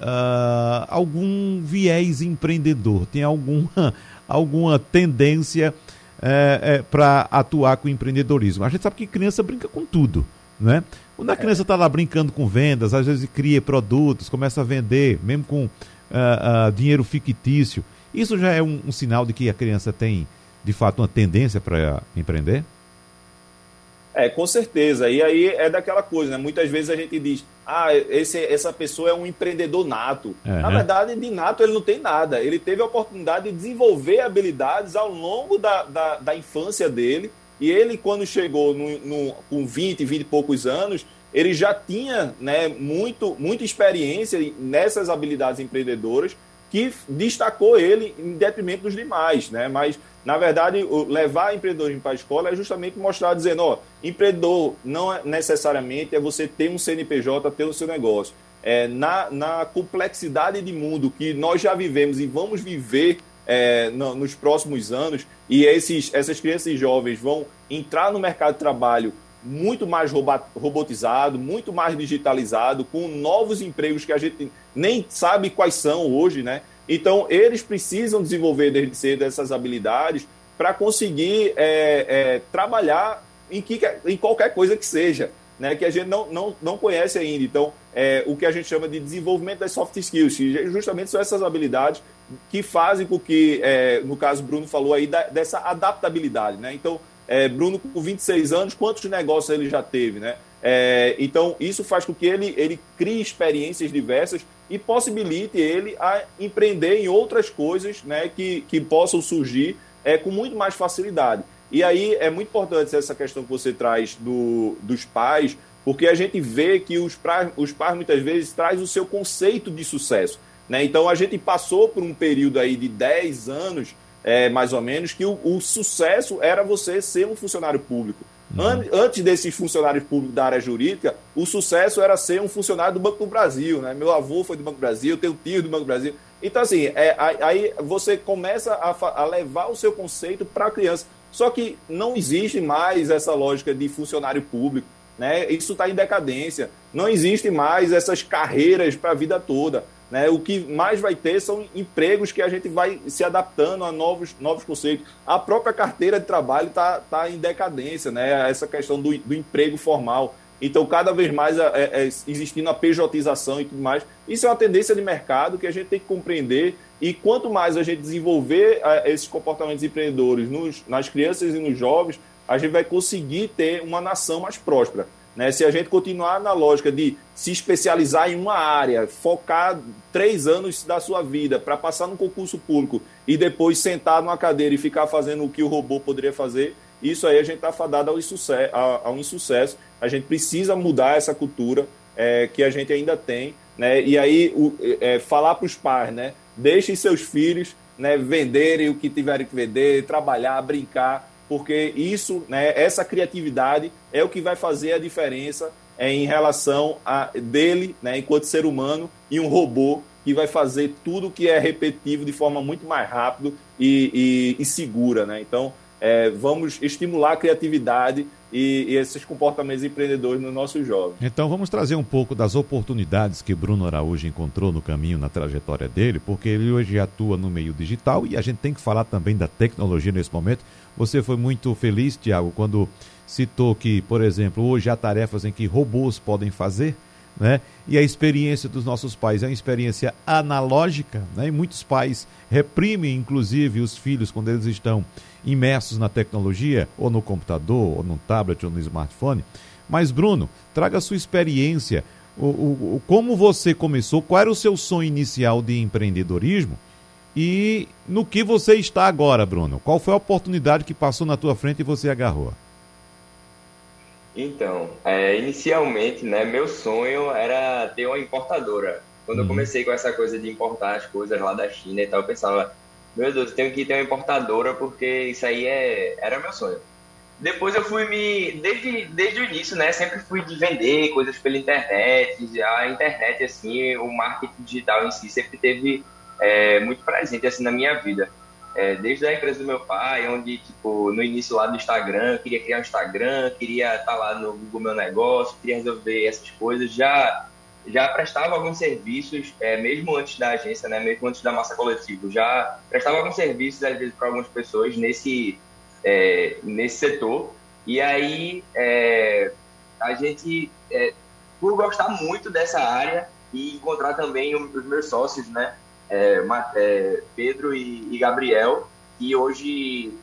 uh, algum viés empreendedor, tem alguma, [laughs] alguma tendência é, é, para atuar com empreendedorismo? A gente sabe que criança brinca com tudo, né? Quando a criança está lá brincando com vendas, às vezes cria produtos, começa a vender, mesmo com uh, uh, dinheiro fictício, isso já é um, um sinal de que a criança tem, de fato, uma tendência para empreender? É, com certeza. E aí é daquela coisa, né? Muitas vezes a gente diz, ah, esse, essa pessoa é um empreendedor nato. Uhum. Na verdade, de nato ele não tem nada. Ele teve a oportunidade de desenvolver habilidades ao longo da, da, da infância dele e ele, quando chegou no, no, com 20, 20 e poucos anos, ele já tinha né, muito, muita experiência nessas habilidades empreendedoras que destacou ele em detrimento dos demais, né? Mas, na verdade, levar empreendedorismo para a escola é justamente mostrar, dizendo, ó, empreendedor não é necessariamente é você ter um CNPJ, ter o seu negócio. É, na, na complexidade de mundo que nós já vivemos e vamos viver é, no, nos próximos anos e esses, essas crianças e jovens vão entrar no mercado de trabalho muito mais robotizado, muito mais digitalizado, com novos empregos que a gente nem sabe quais são hoje, né? Então, eles precisam desenvolver desde cedo essas habilidades para conseguir é, é, trabalhar em, que, em qualquer coisa que seja né, que a gente não, não, não conhece ainda. Então, é, o que a gente chama de desenvolvimento das soft skills, que justamente são essas habilidades que fazem com que, é, no caso, Bruno falou aí, da, dessa adaptabilidade. Né? Então, é, Bruno, com 26 anos, quantos negócios ele já teve? Né? É, então, isso faz com que ele, ele crie experiências diversas e possibilite ele a empreender em outras coisas né, que, que possam surgir é, com muito mais facilidade. E aí é muito importante essa questão que você traz do, dos pais, porque a gente vê que os, pra, os pais muitas vezes traz o seu conceito de sucesso. Né? Então a gente passou por um período aí de 10 anos, é, mais ou menos, que o, o sucesso era você ser um funcionário público. Uhum. An antes desses funcionários públicos da área jurídica, o sucesso era ser um funcionário do Banco do Brasil. Né? Meu avô foi do Banco do Brasil, tenho tio do Banco do Brasil. Então, assim, é, aí você começa a, a levar o seu conceito para a criança. Só que não existe mais essa lógica de funcionário público. Né? Isso está em decadência. Não existe mais essas carreiras para a vida toda. Né? O que mais vai ter são empregos que a gente vai se adaptando a novos, novos conceitos. A própria carteira de trabalho está tá em decadência, né? essa questão do, do emprego formal. Então, cada vez mais é, é, existindo a pejotização e tudo mais. Isso é uma tendência de mercado que a gente tem que compreender. E quanto mais a gente desenvolver é, esses comportamentos empreendedores nos, nas crianças e nos jovens, a gente vai conseguir ter uma nação mais próspera. Né? Se a gente continuar na lógica de se especializar em uma área, focar três anos da sua vida para passar no concurso público e depois sentar numa cadeira e ficar fazendo o que o robô poderia fazer, isso aí a gente está fadado ao insucesso, ao insucesso. A gente precisa mudar essa cultura é, que a gente ainda tem. Né? E aí o, é, falar para os pais, né? deixem seus filhos né, venderem o que tiverem que vender, trabalhar, brincar, porque isso, né, essa criatividade é o que vai fazer a diferença é, em relação a dele, né, enquanto ser humano, e um robô que vai fazer tudo que é repetitivo de forma muito mais rápido e, e, e segura. Né? Então, é, vamos estimular a criatividade e, e, esses comportamentos empreendedores nos nossos jovens. Então vamos trazer um pouco das oportunidades que Bruno Araújo encontrou no caminho, na trajetória dele, porque ele hoje atua no meio digital e a gente tem que falar também da tecnologia nesse momento. Você foi muito feliz, Tiago, quando citou que, por exemplo, hoje há tarefas em que robôs podem fazer né? E a experiência dos nossos pais é uma experiência analógica, né? E muitos pais reprimem, inclusive, os filhos quando eles estão imersos na tecnologia, ou no computador, ou no tablet, ou no smartphone. Mas, Bruno, traga a sua experiência. O, o, o, como você começou, qual era o seu sonho inicial de empreendedorismo e no que você está agora, Bruno? Qual foi a oportunidade que passou na tua frente e você agarrou? Então, é, inicialmente, né, meu sonho era ter uma importadora. Quando uhum. eu comecei com essa coisa de importar as coisas lá da China e tal, eu pensava, meu Deus, eu tenho que ter uma importadora porque isso aí é, era meu sonho. Depois eu fui me. Desde, desde o início, né? Sempre fui de vender coisas pela internet. A internet, assim, o marketing digital em si sempre teve é, muito presente assim, na minha vida. É, desde a empresa do meu pai, onde, tipo, no início lá do Instagram, queria criar um Instagram, queria estar lá no Google Meu Negócio, queria resolver essas coisas, já já prestava alguns serviços, é, mesmo antes da agência, né, mesmo antes da massa coletiva, já prestava alguns serviços, às vezes, para algumas pessoas nesse, é, nesse setor. E aí, é, a gente, é, por gostar muito dessa área e encontrar também os meus sócios, né, é, é, Pedro e, e, Gabriel, que hoje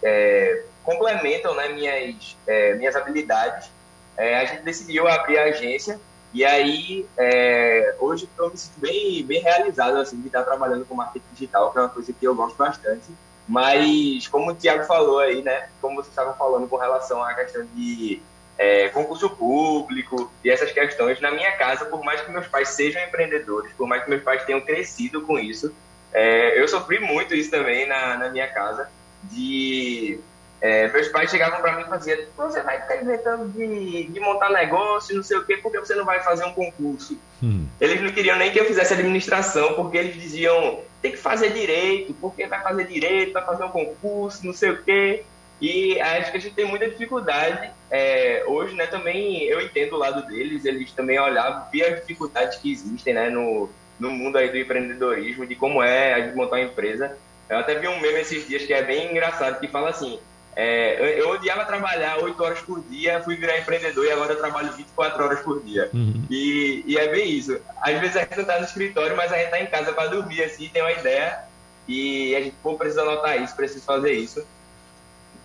complementam né, minhas, minhas habilidades, a gente decidiu abrir a agência e aí, é, hoje eu me sinto bem, bem realizado assim, de estar trabalhando com marketing digital, que é uma coisa que eu gosto bastante. Mas, como o Tiago falou aí, né? Como vocês estavam falando com relação à questão de é, concurso público e essas questões, na minha casa, por mais que meus pais sejam empreendedores, por mais que meus pais tenham crescido com isso, é, eu sofri muito isso também na, na minha casa, de é, meus pais chegavam para mim e faziam: Você vai ficar inventando de, de montar negócio, não sei o quê, porque você não vai fazer um concurso. Hum. Eles não queriam nem que eu fizesse administração, porque eles diziam: Tem que fazer direito, porque vai fazer direito, vai fazer um concurso, não sei o quê. E acho que a gente tem muita dificuldade. É, hoje, né, também eu entendo o lado deles, eles também olhavam, via as dificuldades que existem né, no, no mundo aí do empreendedorismo, de como é a gente montar uma empresa. Eu até vi um meme esses dias que é bem engraçado, que fala assim: é, eu odiava trabalhar 8 horas por dia, fui virar empreendedor e agora eu trabalho 24 horas por dia. Uhum. E, e, é bem isso. Às vezes a gente não tá no escritório, mas a gente tá em casa para dormir, assim, tem uma ideia e a gente, pô, precisa anotar isso, precisa fazer isso.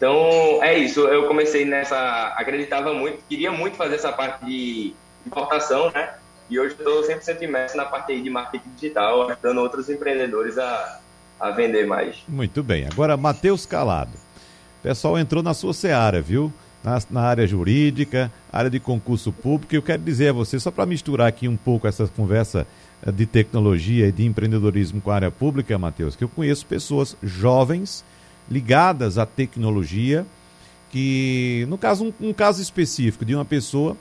Então, é isso. Eu comecei nessa... Acreditava muito, queria muito fazer essa parte de importação, né? E hoje estou 100% imerso na parte de marketing digital, ajudando outros empreendedores a, a vender mais. Muito bem. Agora, Matheus Calado. O pessoal entrou na sua seara, viu? Na, na, área jurídica, área de concurso público. E eu quero dizer a você, só para misturar aqui um pouco essa conversa eh, de tecnologia e de empreendedorismo com a área pública, Matheus, que eu conheço pessoas jovens ligadas à tecnologia, que, no caso, um, um caso específico de uma pessoa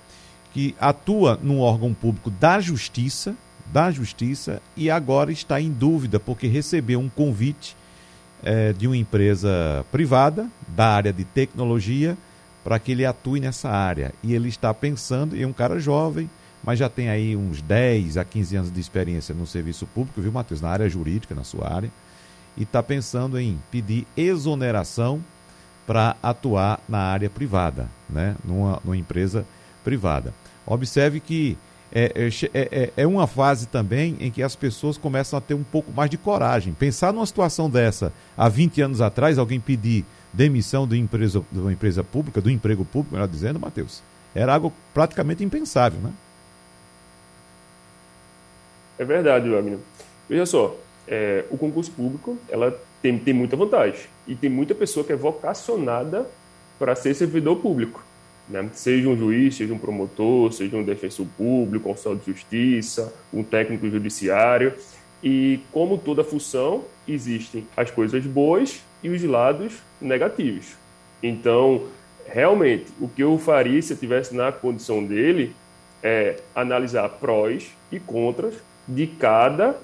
que atua num órgão público da justiça, da justiça, e agora está em dúvida porque recebeu um convite é, de uma empresa privada da área de tecnologia para que ele atue nessa área. E ele está pensando, e é um cara jovem, mas já tem aí uns 10 a 15 anos de experiência no serviço público, viu, Matheus? Na área jurídica, na sua área, e está pensando em pedir exoneração para atuar na área privada, né? numa, numa empresa privada. Observe que é é, é, é, é, uma fase também em que as pessoas começam a ter um pouco mais de coragem. Pensar numa situação dessa, há 20 anos atrás, alguém pedir demissão de, empresa, de uma empresa pública, do emprego público, melhor dizendo, Matheus, era algo praticamente impensável, né? É verdade, Wagner. Veja só, é, o concurso público ela tem, tem muita vantagem e tem muita pessoa que é vocacionada para ser servidor público né? seja um juiz, seja um promotor, seja um defensor público, um conselho de justiça, um técnico judiciário. E como toda função, existem as coisas boas e os lados negativos. Então, realmente, o que eu faria se eu estivesse na condição dele é analisar prós e contras de cada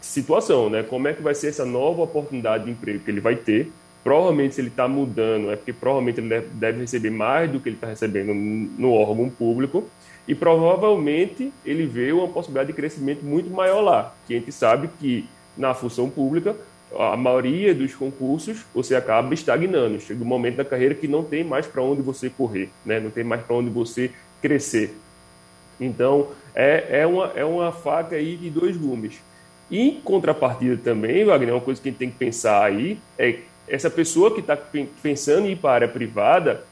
situação, né? Como é que vai ser essa nova oportunidade de emprego que ele vai ter provavelmente se ele está mudando é porque provavelmente ele deve receber mais do que ele está recebendo no órgão público e provavelmente ele vê uma possibilidade de crescimento muito maior lá, que a gente sabe que na função pública a maioria dos concursos você acaba estagnando, chega um momento da carreira que não tem mais para onde você correr, né? não tem mais para onde você crescer. Então é, é, uma, é uma faca aí de dois gumes. E em contrapartida também, Wagner, uma coisa que a gente tem que pensar aí é essa pessoa que está pensando em ir para a área privada,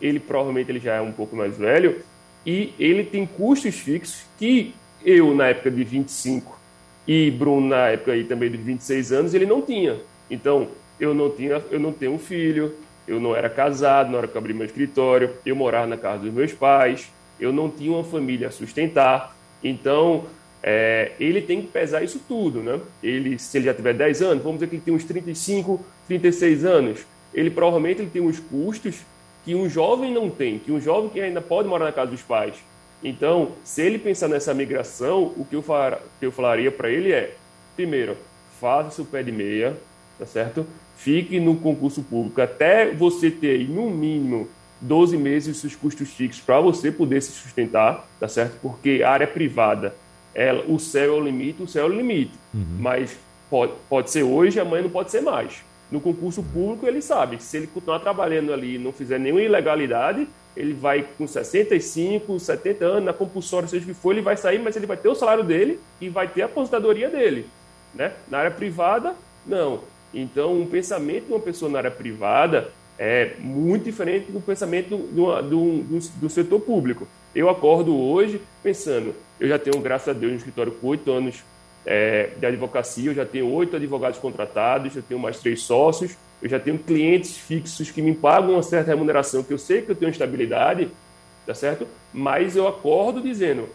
ele provavelmente ele já é um pouco mais velho e ele tem custos fixos que eu, na época de 25 e Bruno, na época aí também de 26 anos, ele não tinha. Então, eu não tinha, eu não tenho um filho, eu não era casado na hora que eu abri meu escritório, eu morava na casa dos meus pais, eu não tinha uma família a sustentar. Então, é, ele tem que pesar isso tudo, né? Ele, se ele já tiver 10 anos, vamos dizer que ele tem uns 35, 36 anos, ele provavelmente ele tem uns custos que um jovem não tem, que um jovem que ainda pode morar na casa dos pais. Então, se ele pensar nessa migração, o que eu, far, que eu falaria para ele é, primeiro, faça seu pé de meia, tá certo? Fique no concurso público até você ter, no mínimo, 12 meses os custos fixos para você poder se sustentar, tá certo? Porque a área privada, ela, o céu é o limite, o céu é o limite. Uhum. Mas pode, pode ser hoje, amanhã não pode ser mais. No concurso público, ele sabe, se ele continuar trabalhando ali e não fizer nenhuma ilegalidade, ele vai com 65, 70 anos, na compulsória, seja o que for, ele vai sair, mas ele vai ter o salário dele e vai ter a aposentadoria dele. Né? Na área privada, não. Então, um pensamento de uma pessoa na área privada é muito diferente do pensamento do, do, do, do setor público. Eu acordo hoje pensando, eu já tenho, graças a Deus, um escritório com oito anos é, de advocacia, eu já tenho oito advogados contratados, eu tenho mais três sócios, eu já tenho clientes fixos que me pagam uma certa remuneração, que eu sei que eu tenho estabilidade, tá certo? Mas eu acordo dizendo,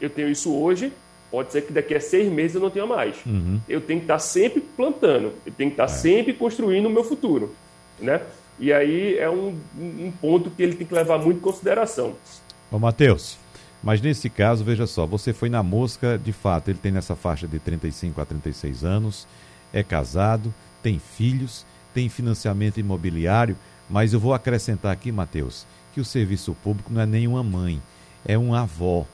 eu tenho isso hoje, pode ser que daqui a seis meses eu não tenha mais. Uhum. Eu tenho que estar sempre plantando, eu tenho que estar é. sempre construindo o meu futuro, né? E aí é um, um ponto que ele tem que levar muito em consideração. Ô, Matheus, mas nesse caso, veja só, você foi na mosca, de fato, ele tem nessa faixa de 35 a 36 anos, é casado, tem filhos, tem financiamento imobiliário, mas eu vou acrescentar aqui, Matheus, que o serviço público não é nem uma mãe, é uma avó.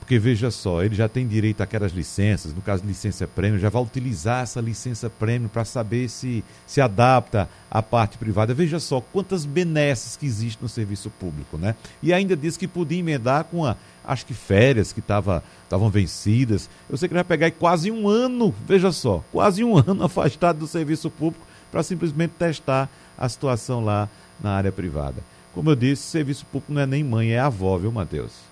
Porque veja só, ele já tem direito àquelas licenças, no caso de licença prêmio, já vai utilizar essa licença prêmio para saber se se adapta à parte privada. Veja só quantas benesses que existem no serviço público, né? E ainda disse que podia emendar com a, acho que férias que estavam tava, vencidas. Eu sei que vai pegar quase um ano, veja só, quase um [laughs] ano afastado do serviço público para simplesmente testar a situação lá na área privada. Como eu disse, serviço público não é nem mãe, é avó, viu, Matheus?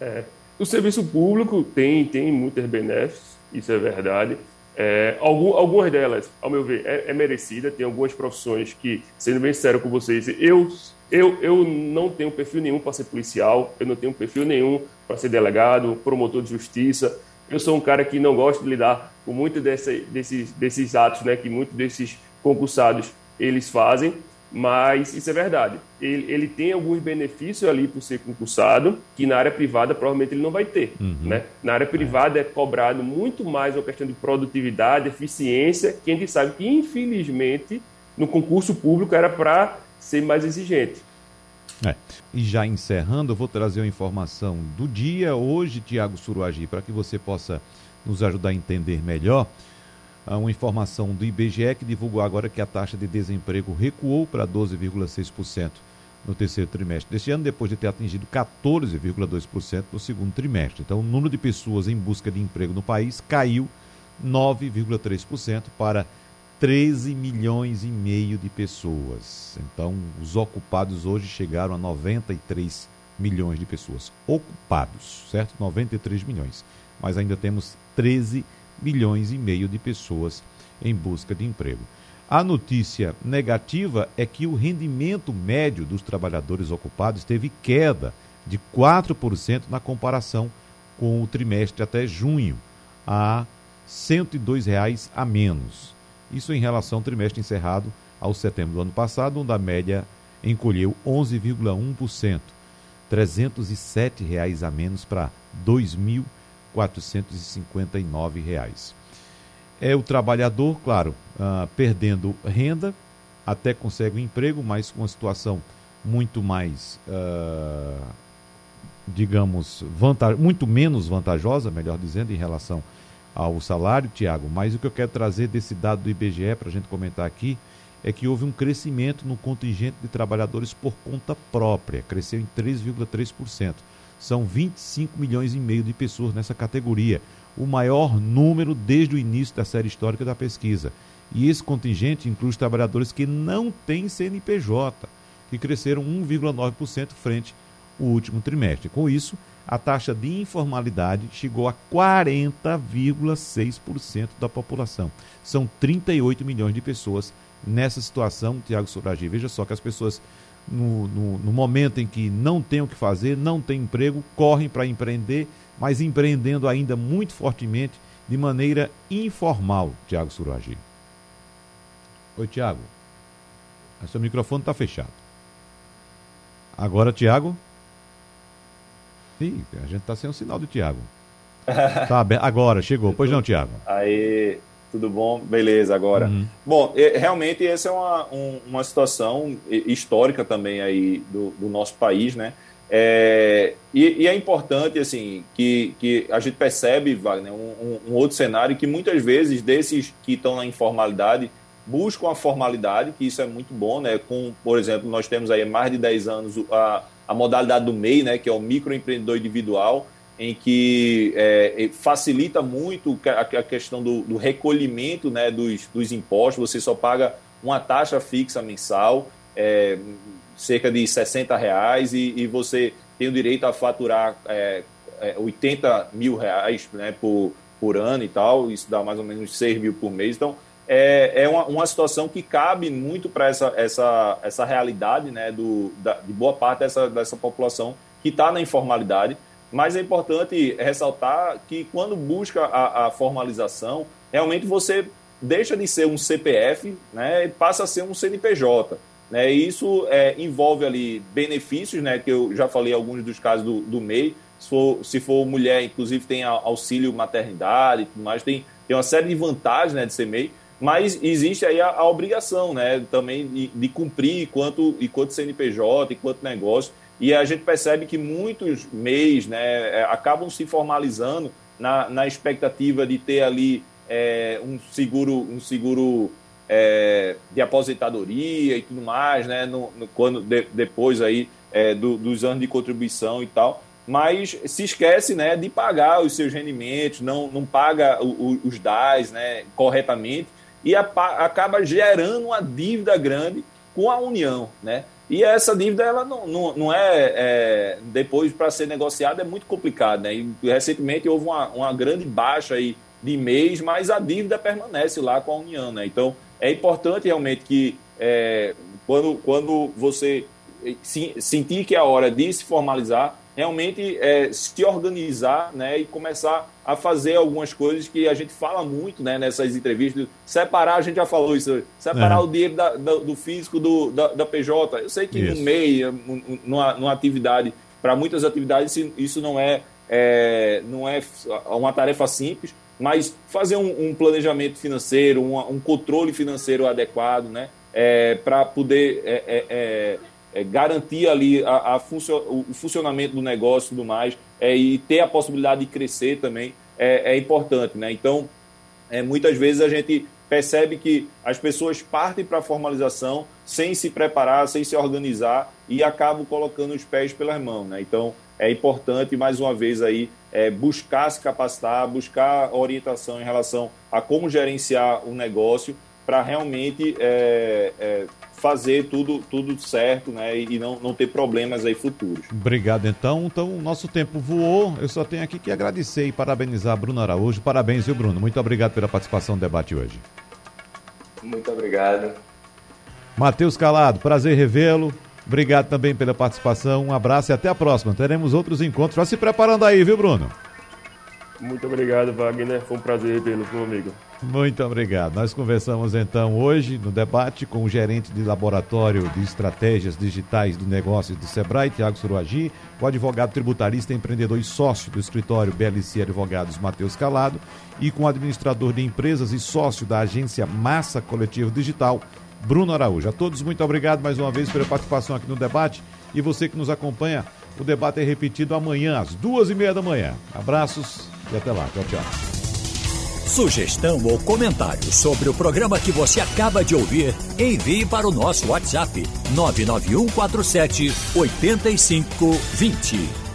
É, o serviço público tem, tem muitas benéficos, isso é verdade. É, algum, algumas delas, ao meu ver, é, é, merecida. Tem algumas profissões que, sendo bem sério com vocês, eu, eu, eu não tenho perfil nenhum para ser policial, eu não tenho perfil nenhum para ser delegado, promotor de justiça. Eu sou um cara que não gosta de lidar com muitos desses, desses atos né, que muitos desses concursados eles fazem mas isso é verdade. Ele, ele tem alguns benefícios ali por ser concursado, que na área privada provavelmente ele não vai ter. Uhum. Né? Na área privada é. cobrado muito mais uma questão de produtividade, eficiência, que a gente sabe que, infelizmente, no concurso público era para ser mais exigente. É. E já encerrando, eu vou trazer uma informação do dia hoje, Tiago Suruagi, para que você possa nos ajudar a entender melhor uma informação do IBGE que divulgou agora que a taxa de desemprego recuou para 12,6% no terceiro trimestre deste ano, depois de ter atingido 14,2% no segundo trimestre. Então, o número de pessoas em busca de emprego no país caiu 9,3% para 13 milhões e meio de pessoas. Então, os ocupados hoje chegaram a 93 milhões de pessoas ocupados, certo? 93 milhões. Mas ainda temos 13 milhões e meio de pessoas em busca de emprego. A notícia negativa é que o rendimento médio dos trabalhadores ocupados teve queda de 4% na comparação com o trimestre até junho, a 102 reais a menos. Isso em relação ao trimestre encerrado ao setembro do ano passado, onde a média encolheu 11,1%, 307 reais a menos para 2.000 459 reais. É o trabalhador, claro, uh, perdendo renda, até consegue um emprego, mas com uma situação muito mais, uh, digamos, muito menos vantajosa, melhor dizendo, em relação ao salário, Tiago. Mas o que eu quero trazer desse dado do IBGE para a gente comentar aqui é que houve um crescimento no contingente de trabalhadores por conta própria, cresceu em 3,3%. São 25 milhões e meio de pessoas nessa categoria, o maior número desde o início da série histórica da pesquisa. E esse contingente inclui os trabalhadores que não têm CNPJ, que cresceram 1,9% frente ao último trimestre. Com isso, a taxa de informalidade chegou a 40,6% da população. São 38 milhões de pessoas nessa situação, Tiago Suragi. Veja só que as pessoas, no, no, no momento em que não têm o que fazer, não têm emprego, correm para empreender, mas empreendendo ainda muito fortemente de maneira informal, Tiago Suragi. Oi, Tiago. Seu microfone está fechado. Agora, Tiago. Ih, a gente está sem o sinal do Tiago. [laughs] Tá. Agora, chegou. Pois não, Tiago. Aí, tudo bom? Beleza, agora. Uhum. Bom, realmente essa é uma, um, uma situação histórica também aí do, do nosso país, né? É, e, e, é importante, assim, que, que a gente percebe, Wagner, um, um, outro cenário que muitas vezes desses que estão na informalidade buscam a formalidade, que isso é muito bom, né? Com, por exemplo, nós temos aí mais de 10 anos a, a modalidade do MEI, né? Que é o microempreendedor individual, em que é, facilita muito a, questão do, do, recolhimento né, dos, dos impostos, você só paga uma taxa fixa mensal, é, cerca de 60 reais, e, e, você tem o direito a faturar é, 80 é, mil reais né, por, por ano e tal, isso dá mais ou menos 6 mil por mês. Então, é, é uma, uma situação que cabe muito para essa, essa, essa realidade né, do, da, de boa parte dessa, dessa população que está na informalidade. Mas é importante ressaltar que quando busca a, a, formalização, realmente você deixa de ser um CPF né, e passa a ser um CNPJ. Né? E isso é, envolve ali benefícios, né, que eu já falei alguns dos casos do, do MEI. Se for, se for mulher, inclusive, tem auxílio maternidade e mais, tem, tem uma série de vantagens né, de ser MEI mas existe aí a, a obrigação né, também de, de, cumprir enquanto, enquanto CNPJ, enquanto negócio, e a gente percebe que muitos MEIs né, é, acabam se formalizando na, na expectativa de ter ali é, um seguro, um seguro é, de aposentadoria e tudo mais, né, no, no quando, de, depois aí, é, do, dos anos de contribuição e tal, mas se esquece né, de pagar os seus rendimentos, não, não paga o, o, os DAS né, corretamente, e a, acaba gerando uma dívida grande com a União, né? E essa dívida, ela não, não, não é, é depois para ser negociada, é muito complicado, né? E recentemente houve uma, uma grande baixa aí de mês, mas a dívida permanece lá com a União, né? Então, é importante realmente que é, quando, quando você sentir que é a hora de se formalizar, realmente é, se organizar né, e começar a fazer algumas coisas que a gente fala muito né, nessas entrevistas. Separar, a gente já falou isso, separar é. o dinheiro da, da, do físico do, da, da, PJ. Eu sei que isso. no meio, numa, numa atividade, para muitas atividades, isso não é, é, não é uma tarefa simples, mas fazer um, um planejamento financeiro, um, um, controle financeiro adequado, né, é, para poder é, garantir ali a, a funcio, o funcionamento do negócio e tudo mais, é, e ter a possibilidade de crescer também é, é importante. Né? Então, é, muitas vezes a gente percebe que as pessoas partem para a formalização sem se preparar, sem se organizar e acabam colocando os pés pelas mãos. Né? Então, é importante, mais uma vez, aí, é, buscar se capacitar, buscar orientação em relação a como gerenciar o negócio para realmente é, é, fazer tudo, tudo certo né, e não, não ter problemas aí futuros. Obrigado, então. Então, o nosso tempo voou. Eu só tenho aqui que agradecer e parabenizar a Bruno Araújo. Parabéns, viu, Bruno? Muito obrigado pela participação no debate hoje. Muito obrigado. Matheus Calado, prazer revê-lo. Obrigado também pela participação. Um abraço e até a próxima. Teremos outros encontros. Já se preparando aí, viu, Bruno? Muito obrigado, Wagner. Foi um prazer revê-lo, meu amigo. Muito obrigado. Nós conversamos então hoje no debate com o gerente de laboratório de estratégias digitais do negócio do Sebrae, Tiago Suruagi, o advogado tributarista, empreendedor e sócio do escritório BLC Advogados, Matheus Calado, e com o administrador de empresas e sócio da agência Massa Coletivo Digital, Bruno Araújo. A todos, muito obrigado mais uma vez pela participação aqui no debate e você que nos acompanha. O debate é repetido amanhã, às duas e meia da manhã. Abraços e até lá. Tchau, tchau. Sugestão ou comentário sobre o programa que você acaba de ouvir, envie para o nosso WhatsApp 99147 8520.